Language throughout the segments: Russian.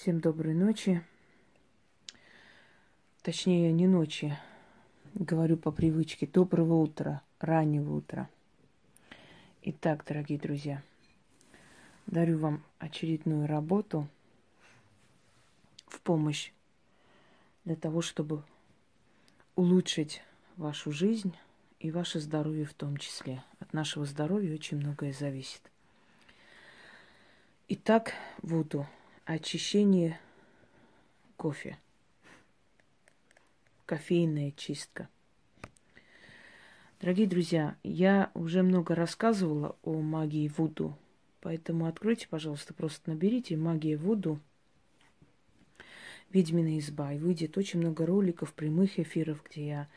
Всем доброй ночи. Точнее, не ночи. Говорю по привычке. Доброго утра, раннего утра. Итак, дорогие друзья, дарю вам очередную работу в помощь для того, чтобы улучшить вашу жизнь и ваше здоровье в том числе. От нашего здоровья очень многое зависит. Итак, Вуду – очищение кофе. Кофейная чистка. Дорогие друзья, я уже много рассказывала о магии Вуду, поэтому откройте, пожалуйста, просто наберите «Магия Вуду», «Ведьмина изба», и выйдет очень много роликов, прямых эфиров, где я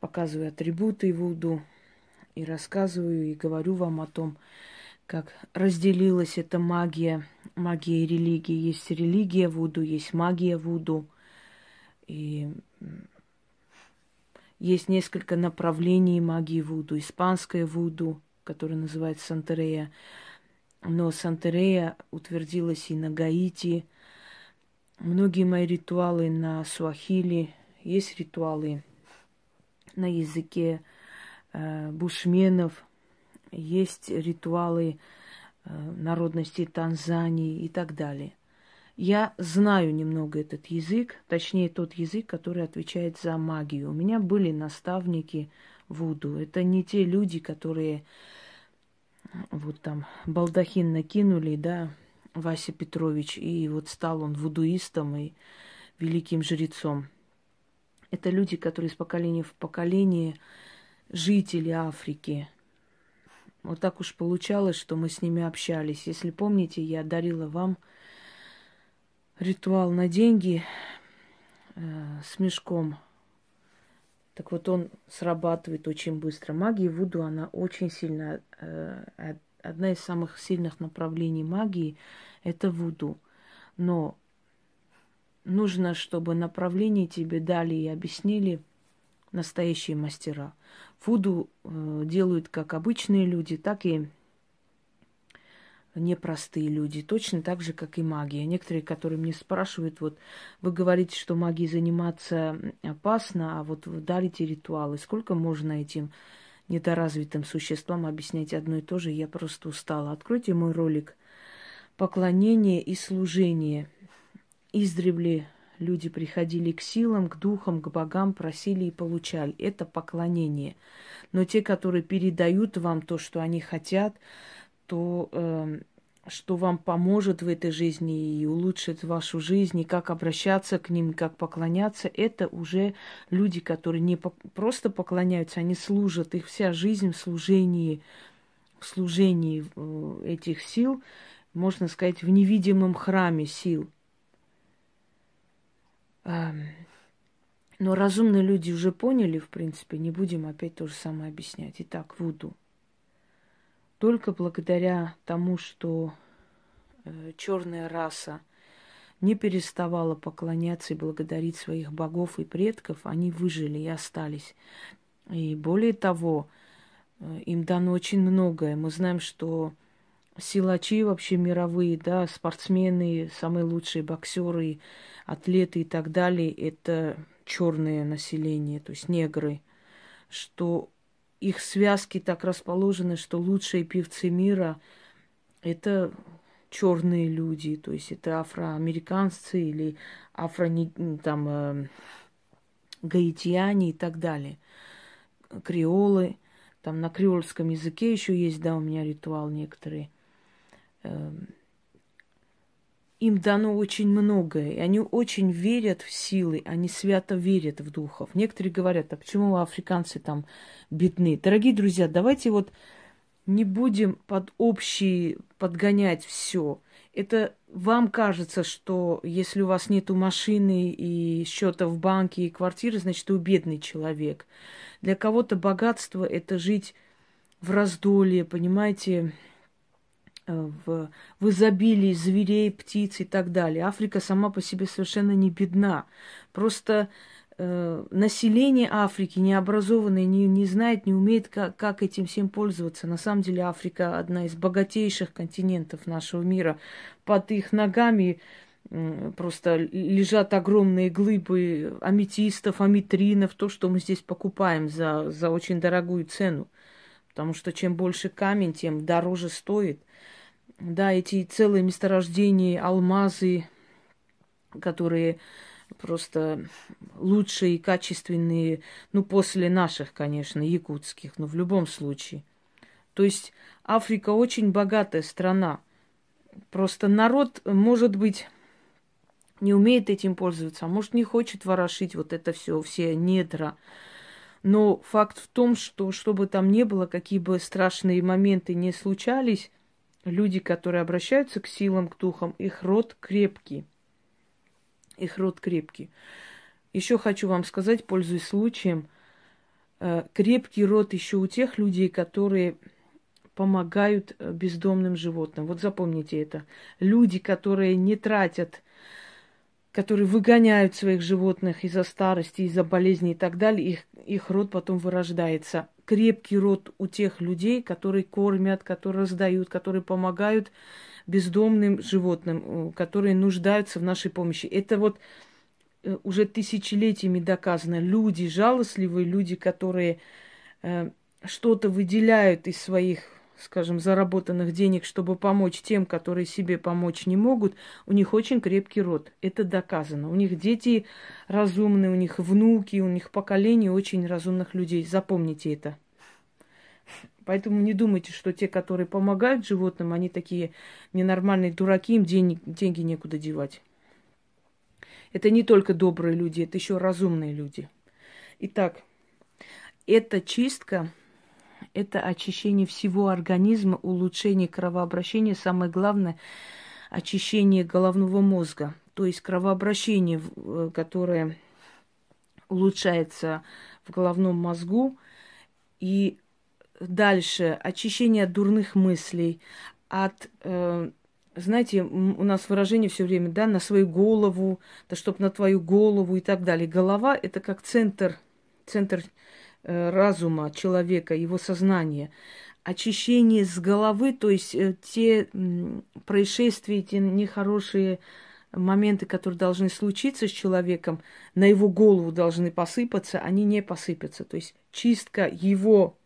показываю атрибуты Вуду и рассказываю и говорю вам о том, как разделилась эта магия, магия и религия. Есть религия Вуду, есть магия Вуду. И есть несколько направлений магии Вуду. Испанская Вуду, которая называется Сантерея. Но Сантерея утвердилась и на Гаити. Многие мои ритуалы на Суахили. Есть ритуалы на языке э, бушменов – есть ритуалы э, народности Танзании и так далее. Я знаю немного этот язык, точнее тот язык, который отвечает за магию. У меня были наставники Вуду. Это не те люди, которые вот там балдахин накинули, да, Вася Петрович, и вот стал он вудуистом и великим жрецом. Это люди, которые из поколения в поколение жители Африки – вот так уж получалось, что мы с ними общались. Если помните, я дарила вам ритуал на деньги э, с мешком. Так вот он срабатывает очень быстро. Магия Вуду, она очень сильная. Э, одна из самых сильных направлений магии – это Вуду. Но нужно, чтобы направление тебе дали и объяснили настоящие мастера. Вуду э, делают как обычные люди, так и непростые люди, точно так же, как и магия. Некоторые, которые мне спрашивают, вот вы говорите, что магией заниматься опасно, а вот вы дарите ритуалы. Сколько можно этим недоразвитым существам объяснять одно и то же? Я просто устала. Откройте мой ролик «Поклонение и служение». Издревле люди приходили к силам, к духам, к богам, просили и получали. Это поклонение. Но те, которые передают вам то, что они хотят, то, э, что вам поможет в этой жизни и улучшит вашу жизнь, и как обращаться к ним, как поклоняться, это уже люди, которые не по- просто поклоняются, они служат. Их вся жизнь в служении, в служении э, этих сил, можно сказать, в невидимом храме сил – но разумные люди уже поняли, в принципе, не будем опять то же самое объяснять. Итак, Вуду. Только благодаря тому, что э, черная раса не переставала поклоняться и благодарить своих богов и предков, они выжили и остались. И более того, э, им дано очень многое. Мы знаем, что силачи вообще мировые, да, спортсмены, самые лучшие боксеры, атлеты и так далее, это черное население, то есть негры, что их связки так расположены, что лучшие певцы мира это черные люди, то есть это афроамериканцы или афро там э, гаитяне и так далее, креолы, там на креольском языке еще есть, да, у меня ритуал некоторые – им дано очень многое, и они очень верят в силы, они свято верят в духов. Некоторые говорят, а почему африканцы там бедны? Дорогие друзья, давайте вот не будем под общий подгонять все. Это вам кажется, что если у вас нету машины и счета в банке и квартиры, значит, вы бедный человек. Для кого-то богатство – это жить в раздолье, понимаете, в, в изобилии зверей, птиц и так далее. Африка сама по себе совершенно не бедна. Просто э, население Африки необразованное, не, не знает, не умеет, как, как этим всем пользоваться. На самом деле Африка одна из богатейших континентов нашего мира. Под их ногами просто лежат огромные глыбы аметистов, аметринов, то, что мы здесь покупаем за, за очень дорогую цену. Потому что чем больше камень, тем дороже стоит. Да, эти целые месторождения, алмазы, которые просто лучшие и качественные, ну, после наших, конечно, якутских, но в любом случае. То есть Африка очень богатая страна. Просто народ, может быть, не умеет этим пользоваться, а может, не хочет ворошить вот это все, все недра. Но факт в том, что что бы там ни было, какие бы страшные моменты не случались, люди, которые обращаются к силам, к духам, их род крепкий. Их род крепкий. Еще хочу вам сказать, пользуясь случаем, э, крепкий род еще у тех людей, которые помогают э, бездомным животным. Вот запомните это. Люди, которые не тратят которые выгоняют своих животных из-за старости, из-за болезней и так далее, их, их род потом вырождается. Крепкий род у тех людей, которые кормят, которые раздают, которые помогают бездомным животным, которые нуждаются в нашей помощи. Это вот э, уже тысячелетиями доказано. Люди жалостливые, люди, которые э, что-то выделяют из своих скажем, заработанных денег, чтобы помочь тем, которые себе помочь не могут, у них очень крепкий род. Это доказано. У них дети разумные, у них внуки, у них поколение очень разумных людей. Запомните это. Поэтому не думайте, что те, которые помогают животным, они такие ненормальные дураки, им денег, деньги некуда девать. Это не только добрые люди, это еще разумные люди. Итак, эта чистка это очищение всего организма, улучшение кровообращения, самое главное, очищение головного мозга. То есть кровообращение, э, которое улучшается в головном мозгу. И дальше очищение от дурных мыслей, от э, знаете, у нас выражение все время, да, на свою голову, да, чтоб на твою голову и так далее. Голова это как центр, центр разума человека, его сознания, очищение с головы, то есть э, те происшествия, те нехорошие моменты, которые должны случиться с человеком, на его голову должны посыпаться, они не посыпятся. То есть чистка его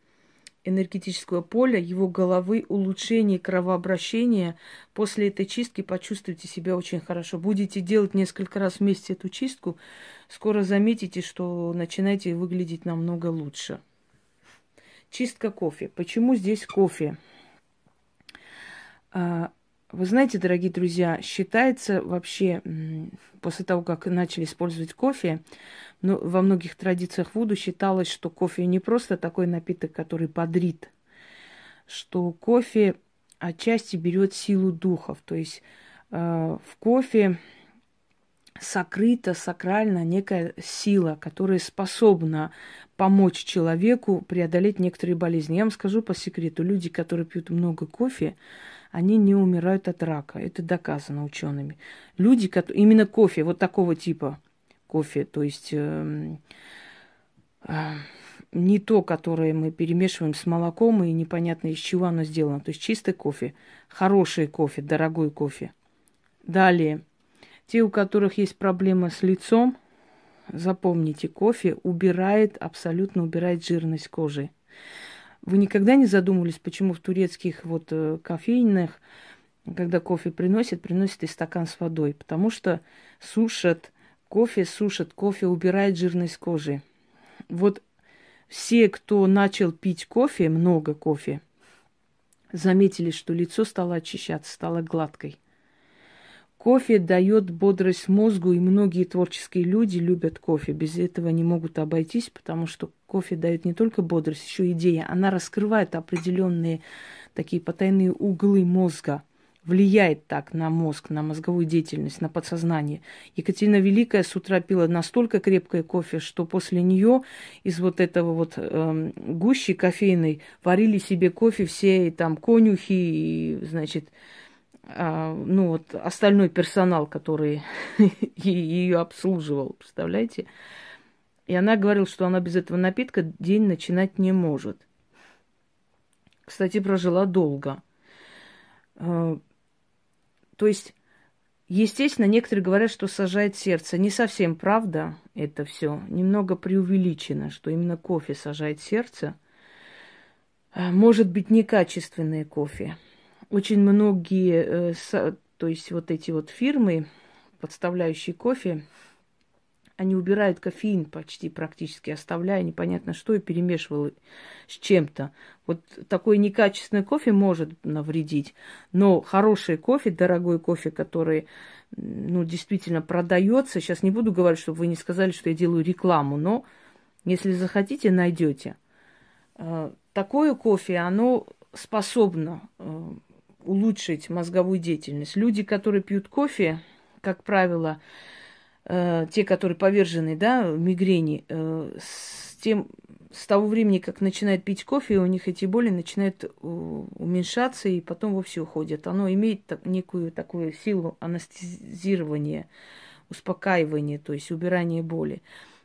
энергетического поля, его головы, улучшение кровообращения. После этой чистки почувствуйте себя очень хорошо. Будете делать несколько раз вместе эту чистку, скоро заметите, что начинаете выглядеть намного лучше. Чистка кофе. Почему здесь кофе? Вы знаете, дорогие друзья, считается вообще, после того, как начали использовать кофе, но во многих традициях Вуду считалось, что кофе не просто такой напиток, который бодрит, что кофе отчасти берет силу духов. То есть э, в кофе сокрыта сакрально некая сила, которая способна помочь человеку преодолеть некоторые болезни. Я вам скажу по секрету, люди, которые пьют много кофе, они не умирают от рака. Это доказано учеными. Люди, которые, именно кофе, вот такого типа – кофе, то есть э, э, не то, которое мы перемешиваем с молоком и непонятно из чего оно сделано. То есть чистый кофе, хороший кофе, дорогой кофе. Далее, те, у которых есть проблемы с лицом, запомните, кофе убирает, абсолютно убирает жирность кожи. Вы никогда не задумывались, почему в турецких вот э, кофейнях, когда кофе приносят, приносят и стакан с водой? Потому что сушат Кофе сушит, кофе убирает жирность кожи. Вот все, кто начал пить кофе, много кофе, заметили, что лицо стало очищаться, стало гладкой. Кофе дает бодрость мозгу, и многие творческие люди любят кофе. Без этого не могут обойтись, потому что кофе дает не только бодрость, еще идея. Она раскрывает определенные такие потайные углы мозга – влияет так на мозг, на мозговую деятельность, на подсознание. Екатерина Великая с утра пила настолько крепкое кофе, что после нее из вот этого вот э, гущи кофейной варили себе кофе все там конюхи и, значит, ну вот остальной персонал, который ее обслуживал, представляете? И она говорила, что она без этого напитка день начинать не может. Кстати, прожила долго. Э, то есть Естественно, некоторые говорят, что сажает сердце. Не совсем правда это все. Немного преувеличено, что именно кофе сажает сердце. А, может быть, некачественное кофе. Очень многие, э, то есть вот эти вот фирмы, подставляющие кофе, они убирают кофеин почти практически, оставляя непонятно что и перемешивал с чем-то. Вот такой некачественный кофе может навредить, но хороший кофе, дорогой кофе, который ну, действительно продается, сейчас не буду говорить, чтобы вы не сказали, что я делаю рекламу, но если захотите, найдете. Э, такое кофе, оно способно э, улучшить мозговую деятельность. Люди, которые пьют кофе, как правило, э, те, которые повержены, да, мигрени, э, с тем, с того времени, как начинают пить кофе, у них эти боли начинают уменьшаться и потом вовсе уходят. Оно имеет так, некую такую силу анестезирования, успокаивания, то есть убирания боли.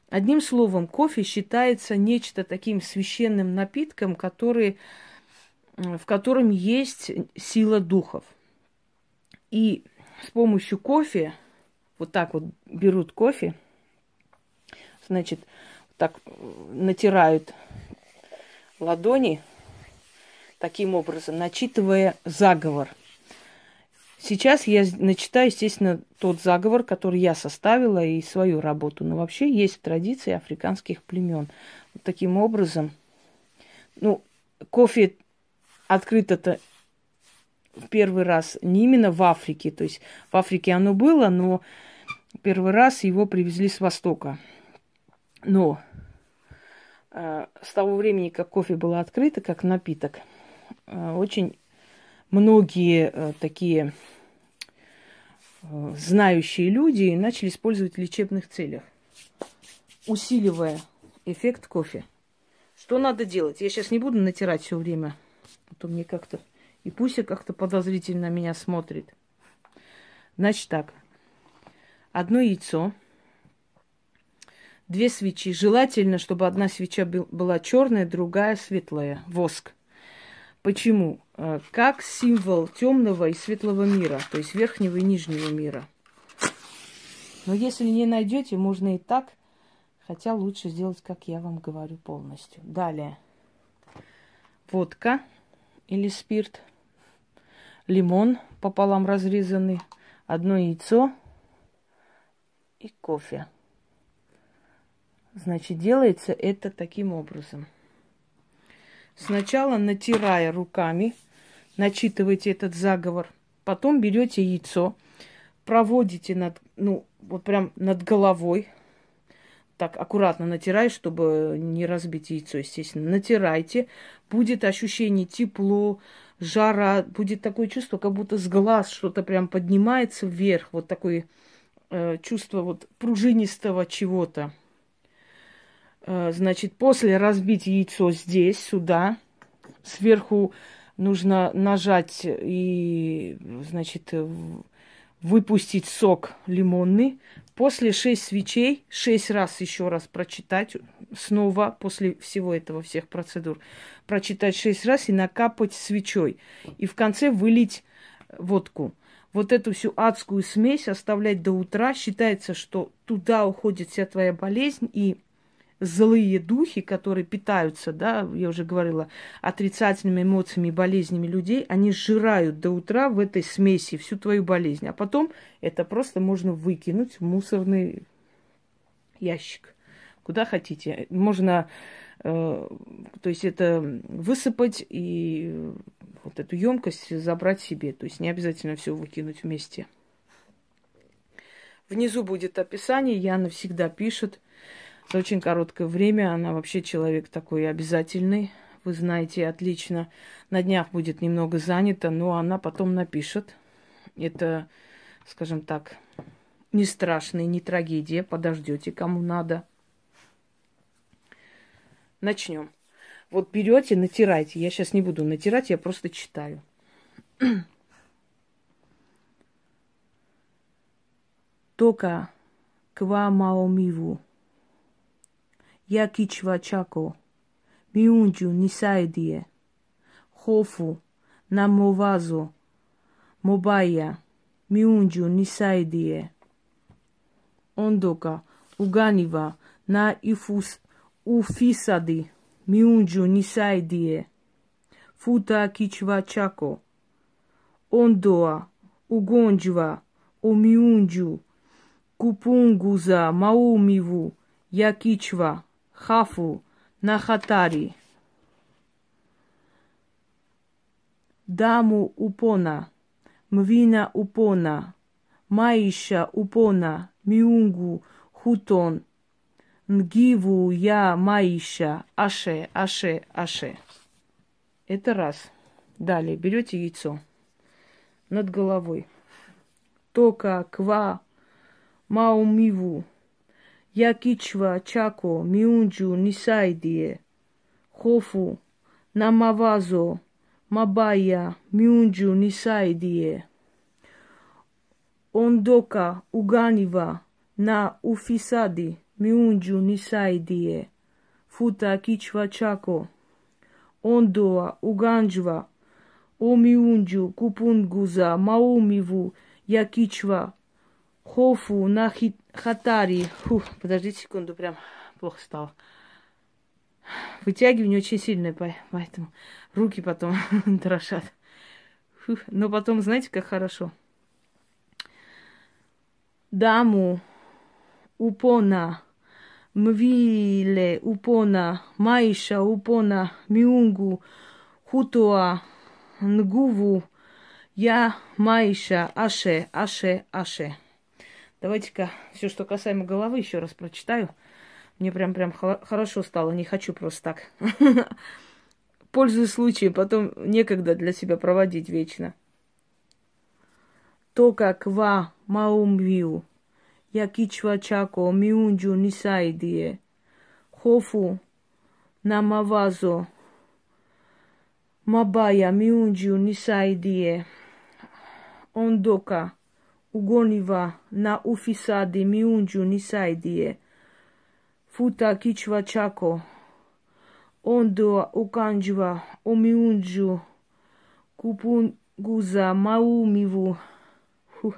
Одним словом, кофе считается нечто таким священным напитком, который, в котором есть сила духов. И с помощью кофе вот так вот берут кофе, значит, так натирают ладони таким образом, начитывая заговор. Сейчас я начитаю, естественно, тот заговор, который я составила и свою работу. Но вообще есть традиции африканских племен. Вот таким образом, ну, кофе открыто-то в первый раз не именно в Африке. То есть в Африке оно было, но Первый раз его привезли с Востока. Но э, с того времени, как кофе было открыто, как напиток, э, очень многие э, такие э, знающие люди начали использовать в лечебных целях, усиливая эффект кофе. Что надо делать? Я сейчас не буду натирать все время, а то мне как-то и Пуся как-то подозрительно меня смотрит. Значит так, одно яйцо, две свечи. Желательно, чтобы одна свеча была черная, другая светлая, воск. Почему? Э, как символ темного и светлого мира, то есть верхнего и нижнего мира. Но если не найдете, можно и так, хотя лучше сделать, как я вам говорю, полностью. Далее. Водка или спирт, лимон пополам разрезанный, одно яйцо – и кофе. Значит, делается это таким образом. Сначала натирая руками, начитываете этот заговор, потом берете яйцо, проводите над, ну, вот прям над головой, так аккуратно натирай, чтобы не разбить яйцо, естественно. Натирайте, будет ощущение тепло, жара, будет такое чувство, как будто с глаз что-то прям поднимается вверх, вот такой э, чувство вот пружинистого чего-то. Э, значит, после разбить яйцо здесь, сюда, сверху нужно нажать и, значит, выпустить сок лимонный. После шесть свечей, шесть раз еще раз прочитать снова, после всего этого, всех процедур, прочитать шесть раз и накапать свечой. И в конце вылить водку вот эту всю адскую смесь оставлять до утра. Считается, что туда уходит вся твоя болезнь и злые духи, которые питаются, да, я уже говорила, отрицательными эмоциями и болезнями людей, они сжирают до утра в этой смеси всю твою болезнь. А потом это просто можно выкинуть в мусорный ящик. Куда хотите. Можно, э, то есть это высыпать и вот эту емкость забрать себе. То есть не обязательно все выкинуть вместе. Внизу будет описание. Яна всегда пишет. За очень короткое время она вообще человек такой обязательный. Вы знаете отлично. На днях будет немного занята, но она потом напишет. Это, скажем так, не страшная, не трагедия. Подождете, кому надо. Начнем. Вот берете, натирайте. Я сейчас не буду натирать, я просто читаю. Тока ква маомиву. Я кичва чако. Миунджу нисайдие. Хофу. Намовазу. Мобая. Миунджу Нисайдие. Ондока Уганива на Ифус Уфисади Миунджу Нисайдие. Фута Кичва Чако. Ондоа Угонджва Умиунджу Купунгуза Маумиву Якичва Хафу Нахатари. Даму Упона Mvina upona, maisha upona, miungu хутон, нгиву я маиша, аше, аше, аше. Это раз. Далее берете яйцо над головой. Тока, ква, маумиву, якичва, чако, миунджу, нисайдие, хофу, намавазо, Мабая, Мюнджу, Нисайдие, Ондока, Уганива, на Уфисади, Мюнджу, Нисайдие, Фута Кичва Чако, Ондоа, Уганджва, Омиунджу, Купунгуза, Маумиву, Якичва, Хофу, на Хатари. Фух, подождите секунду, прям плохо стало. Вытягивание очень сильное, поэтому руки потом дрожат. Но потом, знаете, как хорошо. Даму. Упона, мвиле. Упона, майша упона, миунгу, хутуа, нгуву, я майша, аше, аше, аше. Давайте-ка все, что касаемо головы, еще раз прочитаю. Мне прям прям хорошо стало, не хочу просто так. Пользуясь случаем, потом некогда для себя проводить вечно. То, как ва маумвиу, я кичва чако миунджу нисайдие, хофу намавазо, мабая миунджу нисайдие, ондока ugoniwa na ufisadi miunju nisaidie. Futa kichwa chako. Ondoa ukanjwa umiunju kupunguza maumivu. Huh.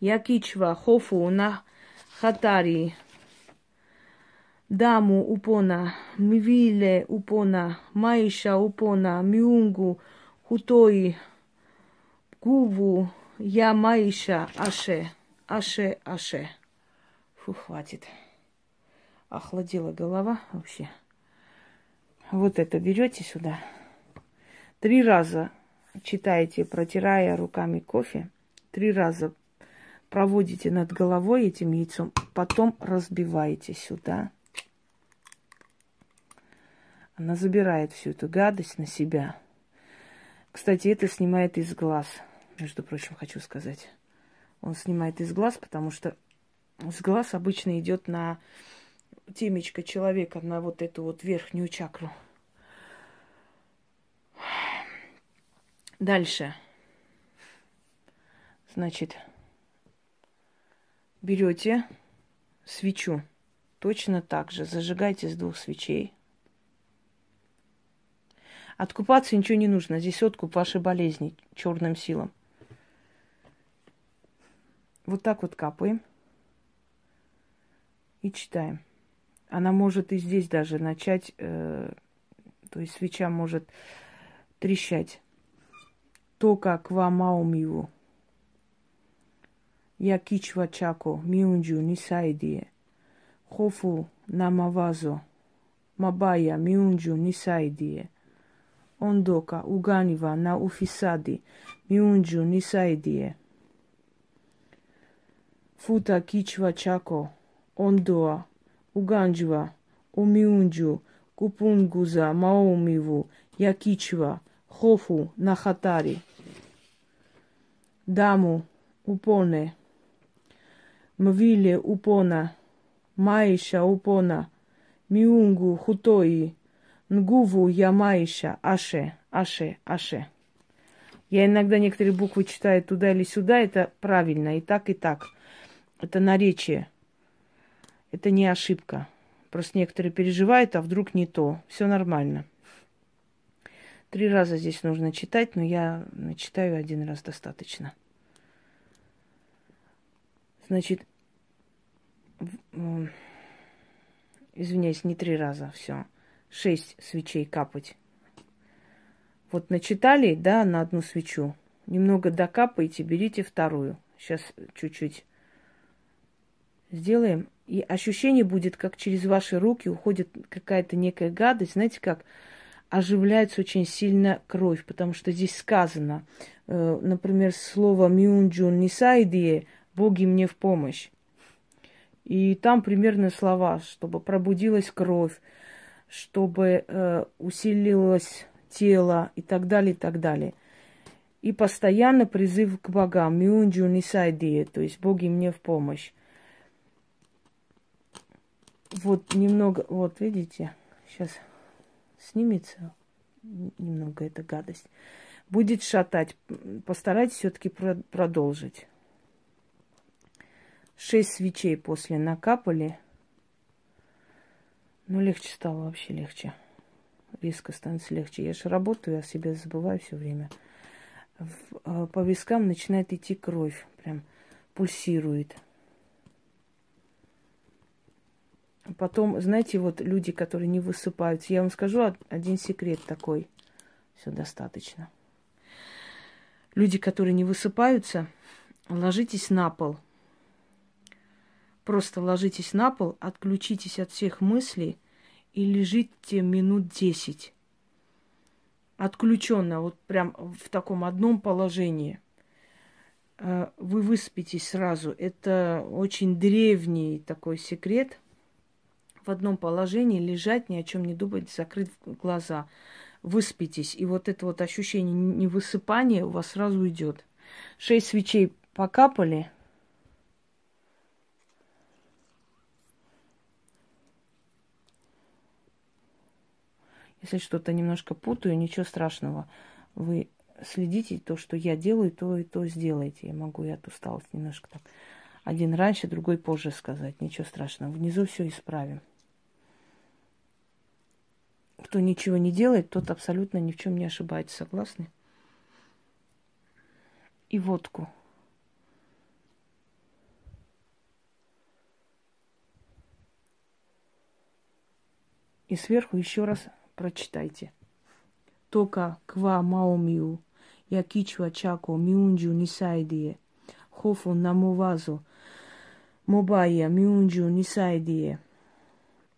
ya kichwa hofu na hatari. Damu upona mivile upona maisha upona miungu hutoi guvu. Я маиша аше, аше, аше. Фу, хватит охладила голова вообще. Вот это берете сюда. Три раза читаете, протирая руками кофе. Три раза проводите над головой этим яйцом, потом разбиваете сюда. Она забирает всю эту гадость на себя. Кстати, это снимает из глаз, между прочим, хочу сказать. Он снимает из глаз, потому что с глаз обычно идет на темечко человека на вот эту вот верхнюю чакру. Дальше. Значит, берете свечу. Точно так же зажигайте с двух свечей. Откупаться ничего не нужно. Здесь откуп вашей болезни черным силам. Вот так вот капаем и читаем она может и здесь даже начать, э, то есть свеча может трещать. То, как вамаумиву. Я кичва чако, миунджу, нисайдие. Хофу намавазо. Мабая, миунджу, нисайдие. Ондока, уганива, на уфисади. Миунджу, нисайдие. Фута кичва чако. Ондоа, Уганджва, Умиунджу, Купунгуза, Маумиву, Якичва, Хофу, Нахатари. Даму, Упоне, Мвиле, Упона, Маиша, Упона, Миунгу, Хутои, Нгуву, Ямаиша, Аше, Аше, Аше. Я иногда некоторые буквы читаю туда или сюда, это правильно, и так, и так. Это наречие. Это не ошибка. Просто некоторые переживают, а вдруг не то. Все нормально. Три раза здесь нужно читать, но я читаю один раз достаточно. Значит, извиняюсь, не три раза, все. Шесть свечей капать. Вот начитали, да, на одну свечу. Немного докапайте, берите вторую. Сейчас чуть-чуть сделаем. И ощущение будет, как через ваши руки уходит какая-то некая гадость. Знаете, как оживляется очень сильно кровь, потому что здесь сказано, э, например, слово «мюнджун нисайдие» «боги мне в помощь». И там примерно слова, чтобы пробудилась кровь, чтобы э, усилилось тело и так далее, и так далее. И постоянно призыв к богам. Мюнджу нисайдие, то есть боги мне в помощь. Вот немного, вот видите, сейчас снимется немного эта гадость. Будет шатать. Постарайтесь все-таки продолжить. Шесть свечей после накапали. Ну, легче стало, вообще легче. Резко становится легче. Я же работаю, я себя забываю все время. А, по вискам начинает идти кровь. Прям пульсирует. Потом, знаете, вот люди, которые не высыпаются, я вам скажу один секрет такой. Все достаточно. Люди, которые не высыпаются, ложитесь на пол – Просто ложитесь на пол, отключитесь от всех мыслей и лежите минут десять. Отключенно, вот прям в таком одном положении. Э, вы выспитесь сразу. Это очень древний такой секрет. В одном положении лежать, ни о чем не думать, закрыть глаза. Выспитесь. И вот это вот ощущение невысыпания у вас сразу идет. Шесть свечей покапали – Если что-то немножко путаю, ничего страшного. Вы следите, то, что я делаю, то и то сделайте. Я могу и от усталости немножко так. Один раньше, другой позже сказать. Ничего страшного. Внизу все исправим. Кто ничего не делает, тот абсолютно ни в чем не ошибается. Согласны? И водку. И сверху еще раз прочитайте. Тока ква маомиу, якичва чако мюнджу нисайдие, хофу намувазу, мобая мюнджу нисайдие.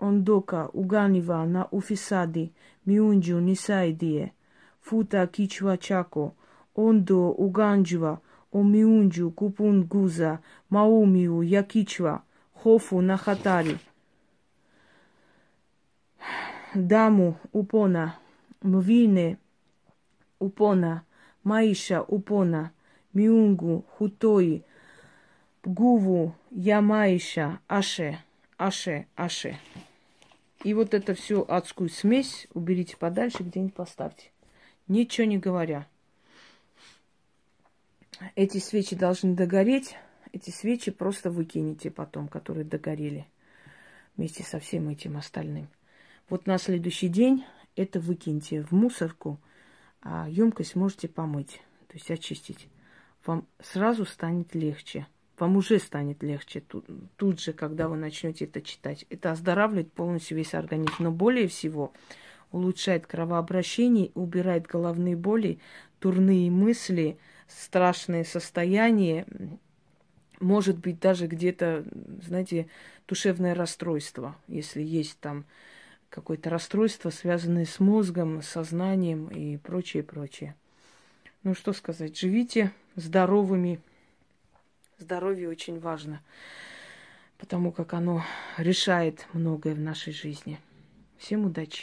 Ондока уганива на уфисади мюнджу нисайдие, фута кичва чако, ондо уганджва, о мюнджу купунгуза, маумиу якичва, хофу на хатари – damu upona, mwingine upona, maisha upona, miungu hutoi, nguvu я маиша, аше, аше, аше. И вот это всю адскую смесь уберите подальше, где-нибудь поставьте. Ничего не говоря. Эти свечи должны догореть. Эти свечи просто выкинете потом, которые догорели. Вместе со всем этим остальным. Вот на следующий день это выкиньте в мусорку, а емкость можете помыть, то есть очистить. Вам сразу станет легче. Вам уже станет легче тут, тут же, когда вы начнете это читать. Это оздоравливает полностью весь организм. Но более всего улучшает кровообращение, убирает головные боли, турные мысли, страшные состояния, может быть, даже где-то, знаете, душевное расстройство, если есть там какое-то расстройство, связанное с мозгом, сознанием и прочее, прочее. Ну что сказать, живите здоровыми. Здоровье очень важно, потому как оно решает многое в нашей жизни. Всем удачи!